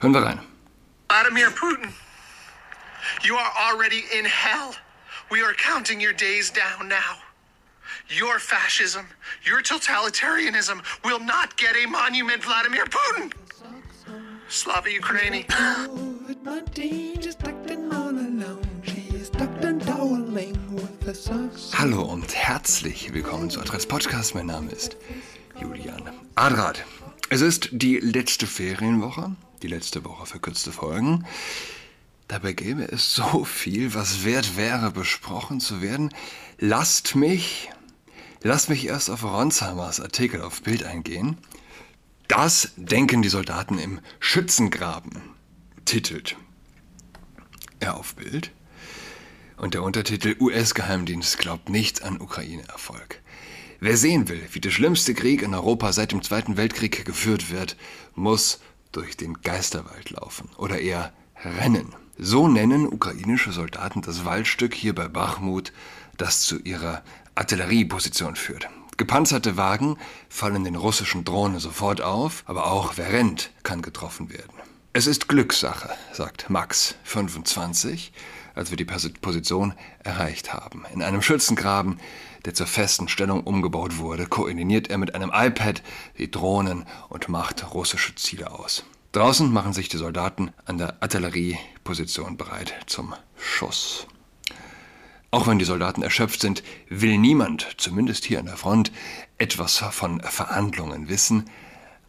Hören wir rein. Vladimir Putin, you are already in hell. We are counting your days down now. Your fascism, your totalitarianism will not get a monument, Vladimir Putin. Slava Ukraini. COVID-19, just acting all alone. She is tucked and toweling with the socks. Hallo und herzlich willkommen zu Adress Podcast. Mein Name ist Julian Adrat. Es ist die letzte Ferienwoche, die letzte Woche verkürzte Folgen. Dabei gäbe es so viel, was wert wäre, besprochen zu werden. Lasst mich, lasst mich erst auf Ronsheimers Artikel auf Bild eingehen. Das denken die Soldaten im Schützengraben, titelt er auf Bild. Und der Untertitel US-Geheimdienst glaubt nicht an Ukraine-Erfolg. Wer sehen will, wie der schlimmste Krieg in Europa seit dem Zweiten Weltkrieg geführt wird, muss durch den Geisterwald laufen oder eher rennen. So nennen ukrainische Soldaten das Waldstück hier bei Bachmut, das zu ihrer Artillerieposition führt. Gepanzerte Wagen fallen den russischen Drohnen sofort auf, aber auch wer rennt, kann getroffen werden. Es ist Glückssache, sagt Max, 25, als wir die Position erreicht haben. In einem Schützengraben, der zur festen Stellung umgebaut wurde, koordiniert er mit einem iPad die Drohnen und macht russische Ziele aus. Draußen machen sich die Soldaten an der Artillerieposition bereit zum Schuss. Auch wenn die Soldaten erschöpft sind, will niemand, zumindest hier an der Front, etwas von Verhandlungen wissen.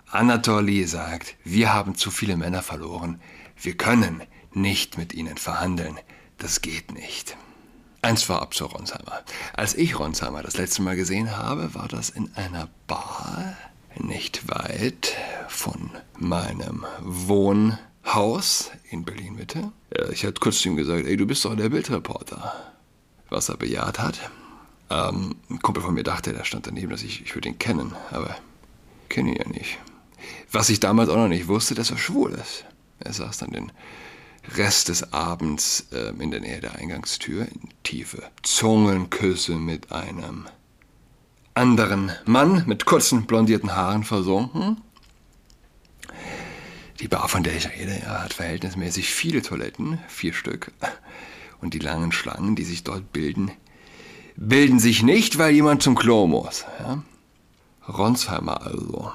Anatoly sagt, wir haben zu viele Männer verloren, wir können nicht mit ihnen verhandeln, das geht nicht. Eins war ab zu Ronsheimer. Als ich Ronsheimer das letzte Mal gesehen habe, war das in einer Bar nicht weit von meinem Wohnhaus in Berlin-Mitte. Ich hatte kurz zu ihm gesagt, ey, du bist doch der Bildreporter was er bejaht hat. Ähm, ein Kumpel von mir dachte, der stand daneben, dass ich, ich würde ihn kennen, aber kenne ihn ja nicht. Was ich damals auch noch nicht wusste, dass er schwul ist. Er saß dann den Rest des Abends äh, in der Nähe der Eingangstür in tiefe Zungenküsse mit einem anderen Mann mit kurzen blondierten Haaren versunken. Die Bar, von der ich rede, ja, hat verhältnismäßig viele Toiletten, vier Stück. Und die langen Schlangen, die sich dort bilden, bilden sich nicht, weil jemand zum Klo muss. Ja? Ronsheimer also.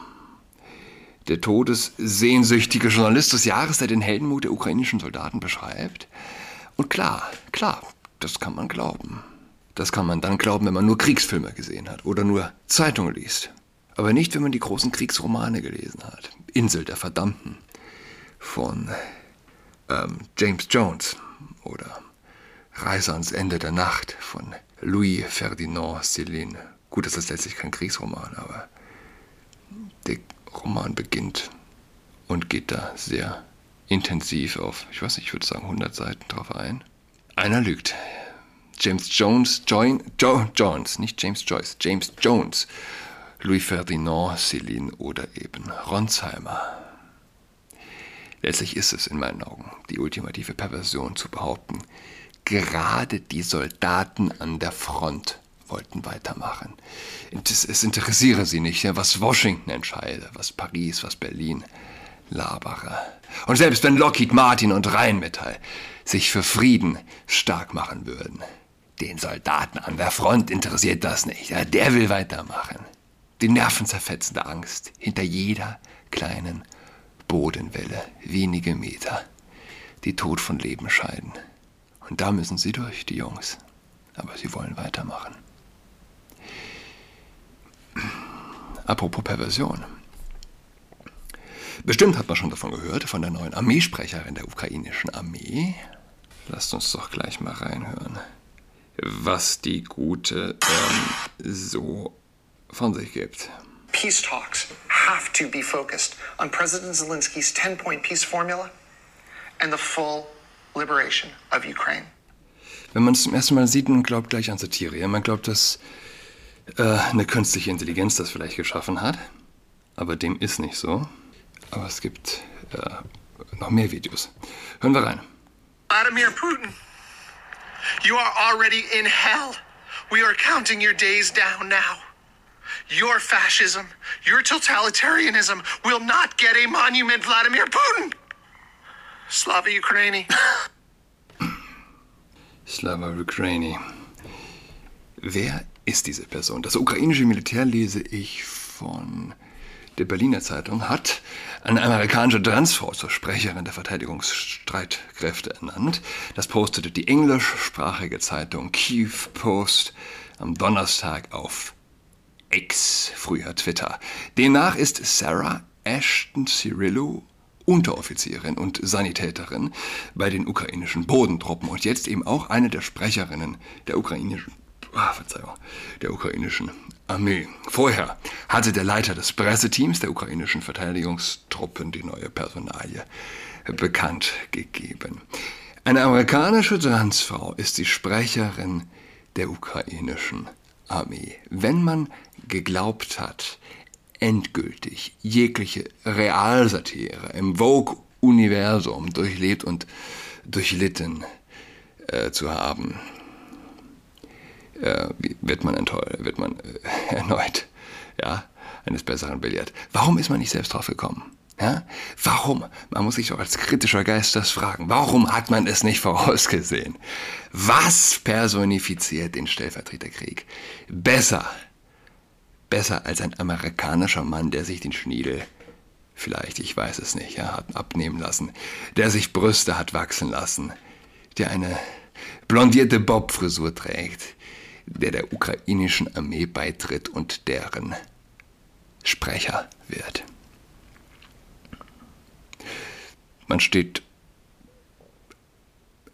Der todessehnsüchtige Journalist des Jahres, der den Heldenmut der ukrainischen Soldaten beschreibt. Und klar, klar, das kann man glauben. Das kann man dann glauben, wenn man nur Kriegsfilme gesehen hat oder nur Zeitungen liest. Aber nicht, wenn man die großen Kriegsromane gelesen hat. Insel der Verdammten von ähm, James Jones oder Reise ans Ende der Nacht von Louis Ferdinand Céline. Gut, das ist letztlich kein Kriegsroman, aber der Roman beginnt und geht da sehr intensiv auf, ich weiß nicht, ich würde sagen 100 Seiten drauf ein. Einer lügt. James Jones, Join, jo, Jones, nicht James Joyce, James Jones, Louis Ferdinand Céline oder eben Ronsheimer. Letztlich ist es in meinen Augen die ultimative Perversion zu behaupten, gerade die Soldaten an der Front wollten weitermachen. Es interessiere sie nicht, was Washington entscheide, was Paris, was Berlin labere. Und selbst wenn Lockheed Martin und Rheinmetall sich für Frieden stark machen würden, den Soldaten an der Front interessiert das nicht. Der will weitermachen. Die nervenzerfetzende Angst hinter jeder kleinen Bodenwelle, wenige Meter, die Tod von Leben scheiden. Und da müssen sie durch, die Jungs. Aber sie wollen weitermachen. Apropos Perversion. Bestimmt hat man schon davon gehört, von der neuen Armeesprecherin der ukrainischen Armee. Lasst uns doch gleich mal reinhören, was die Gute ähm, so von sich gibt. Peace talks have to be focused on President Zelensky's 10 point peace formula and the full liberation of Ukraine. Wenn man es zum ersten Mal sieht, man glaubt gleich an Satire. Man glaubt, dass eine künstliche Intelligenz das vielleicht geschaffen hat. Aber dem ist nicht so. Aber es gibt äh, noch mehr Videos. Hören wir rein. Vladimir Putin, you are already in hell. We are counting your days down now. Your fascism, your totalitarianism will not get a monument, Vladimir Putin. Slava Ukraini. Slava Ukraini. Wer ist diese Person? Das ukrainische Militär lese ich von der Berliner Zeitung, hat eine amerikanische Transfrau zur Sprecherin der Verteidigungsstreitkräfte ernannt. Das postete die englischsprachige Zeitung Kiev Post am Donnerstag auf X, früher Twitter. Demnach ist Sarah Ashton Cirillo Unteroffizierin und Sanitäterin bei den ukrainischen Bodentruppen und jetzt eben auch eine der Sprecherinnen der ukrainischen, ah, Verzeihung, der ukrainischen Armee. Vorher hatte der Leiter des Presseteams der ukrainischen Verteidigungstruppen die neue Personalie bekannt gegeben. Eine amerikanische Transfrau ist die Sprecherin der ukrainischen Armee. Wenn man geglaubt hat, endgültig jegliche Realsatire im Vogue-Universum durchlebt und durchlitten äh, zu haben, äh, wird man wird man äh, erneut ja, eines Besseren belehrt. Warum ist man nicht selbst drauf gekommen? Ja? Warum? Man muss sich doch als kritischer Geist das fragen. Warum hat man es nicht vorausgesehen? Was personifiziert den Stellvertreterkrieg? Besser, besser als ein amerikanischer Mann, der sich den Schniedel, vielleicht, ich weiß es nicht, ja, hat abnehmen lassen, der sich Brüste hat wachsen lassen, der eine blondierte Bobfrisur trägt, der der ukrainischen Armee beitritt und deren Sprecher wird. Man steht,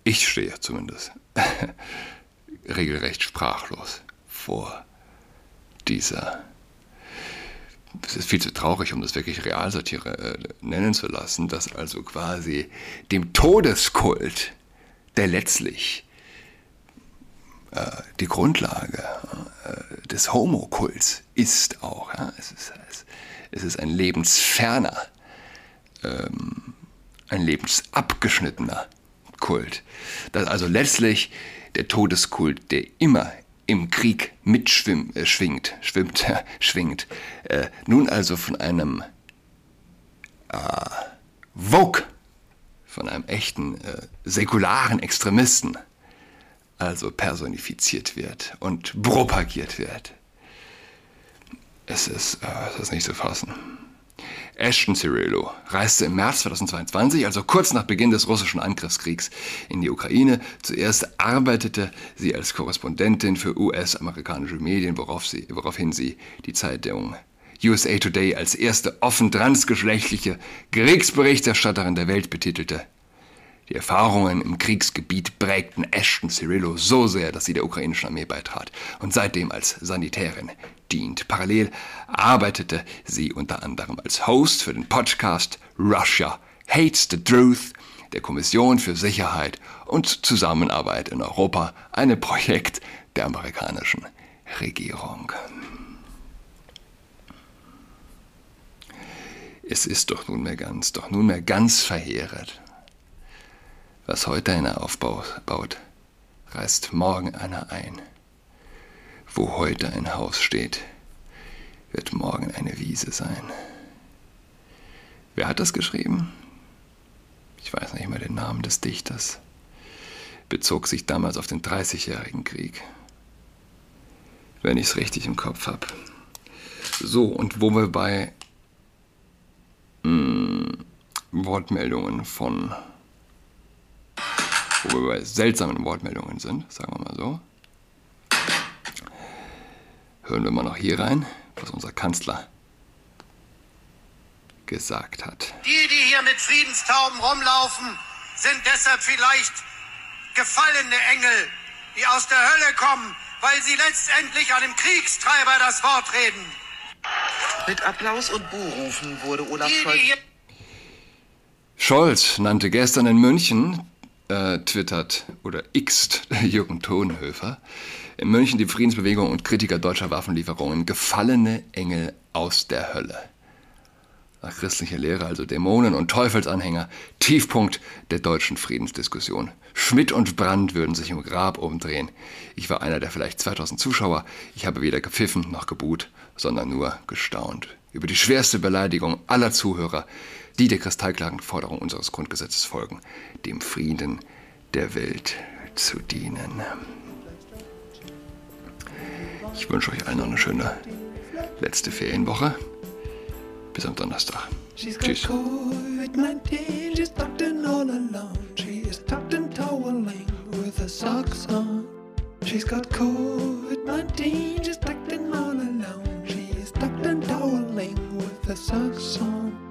ich stehe zumindest, regelrecht sprachlos vor dieser. Es ist viel zu traurig, um das wirklich Realsatire äh, nennen zu lassen, dass also quasi dem Todeskult, der letztlich die Grundlage äh, des Homokults ist auch. Es, ist, es ist ein lebensferner, ähm, ein lebensabgeschnittener Kult. Dass also letztlich der Todeskult, der immer im Krieg mitschwimmt, äh, schwingt, schwimmt, schwingt, äh, nun also von einem äh, Vogue, von einem echten äh, säkularen Extremisten also personifiziert wird und propagiert wird. Es ist, äh, es ist nicht zu fassen. Ashton Cirillo reiste im März 2022, also kurz nach Beginn des russischen Angriffskriegs in die Ukraine. Zuerst arbeitete sie als Korrespondentin für US-amerikanische Medien, worauf sie, woraufhin sie die Zeitung USA Today als erste offen transgeschlechtliche Kriegsberichterstatterin der Welt betitelte. Die Erfahrungen im Kriegsgebiet prägten Ashton Cirillo so sehr, dass sie der ukrainischen Armee beitrat und seitdem als Sanitärin dient. Parallel arbeitete sie unter anderem als Host für den Podcast Russia Hates the Truth der Kommission für Sicherheit und Zusammenarbeit in Europa, ein Projekt der amerikanischen Regierung. Es ist doch nunmehr ganz, doch nunmehr ganz verheerend, was heute einer aufbaut, reißt morgen einer ein. Wo heute ein Haus steht, wird morgen eine Wiese sein. Wer hat das geschrieben? Ich weiß nicht mehr den Namen des Dichters. Bezog sich damals auf den Dreißigjährigen Krieg. Wenn ich es richtig im Kopf habe. So, und wo wir bei mh, hm, Wortmeldungen von wo wir bei seltsamen Wortmeldungen sind, sagen wir mal so. Hören wir mal noch hier rein, was unser Kanzler gesagt hat. Die, die hier mit Friedenstauben rumlaufen, sind deshalb vielleicht gefallene Engel, die aus der Hölle kommen, weil sie letztendlich einem Kriegstreiber das Wort reden. Mit Applaus und Buhrufen wurde Olaf Scholz Scholz nannte gestern in München, äh, twittert oder xt Jürgen Thonhöfer, in München die Friedensbewegung und Kritiker deutscher Waffenlieferungen gefallene Engel aus der Hölle. Nach christlicher Lehre also Dämonen und Teufelsanhänger, Tiefpunkt der deutschen Friedensdiskussion. Schmidt und Brandt würden sich im Grab umdrehen. Ich war einer der vielleicht 2000 Zuschauer. Ich habe weder gepfiffen noch gebuht, sondern nur gestaunt über die schwerste Beleidigung aller Zuhörer, die der kristallklaren Forderung unseres Grundgesetzes folgen, dem Frieden der Welt zu dienen. Ich wünsche euch allen noch eine schöne letzte Ferienwoche. Bis am Donnerstag. She's got Tschüss. COVID-19, she's tucked in all alone. She is tucked in toweling with her socks on. She's got COVID-19, she's tucked in all alone. She is tucked in toweling with her socks on.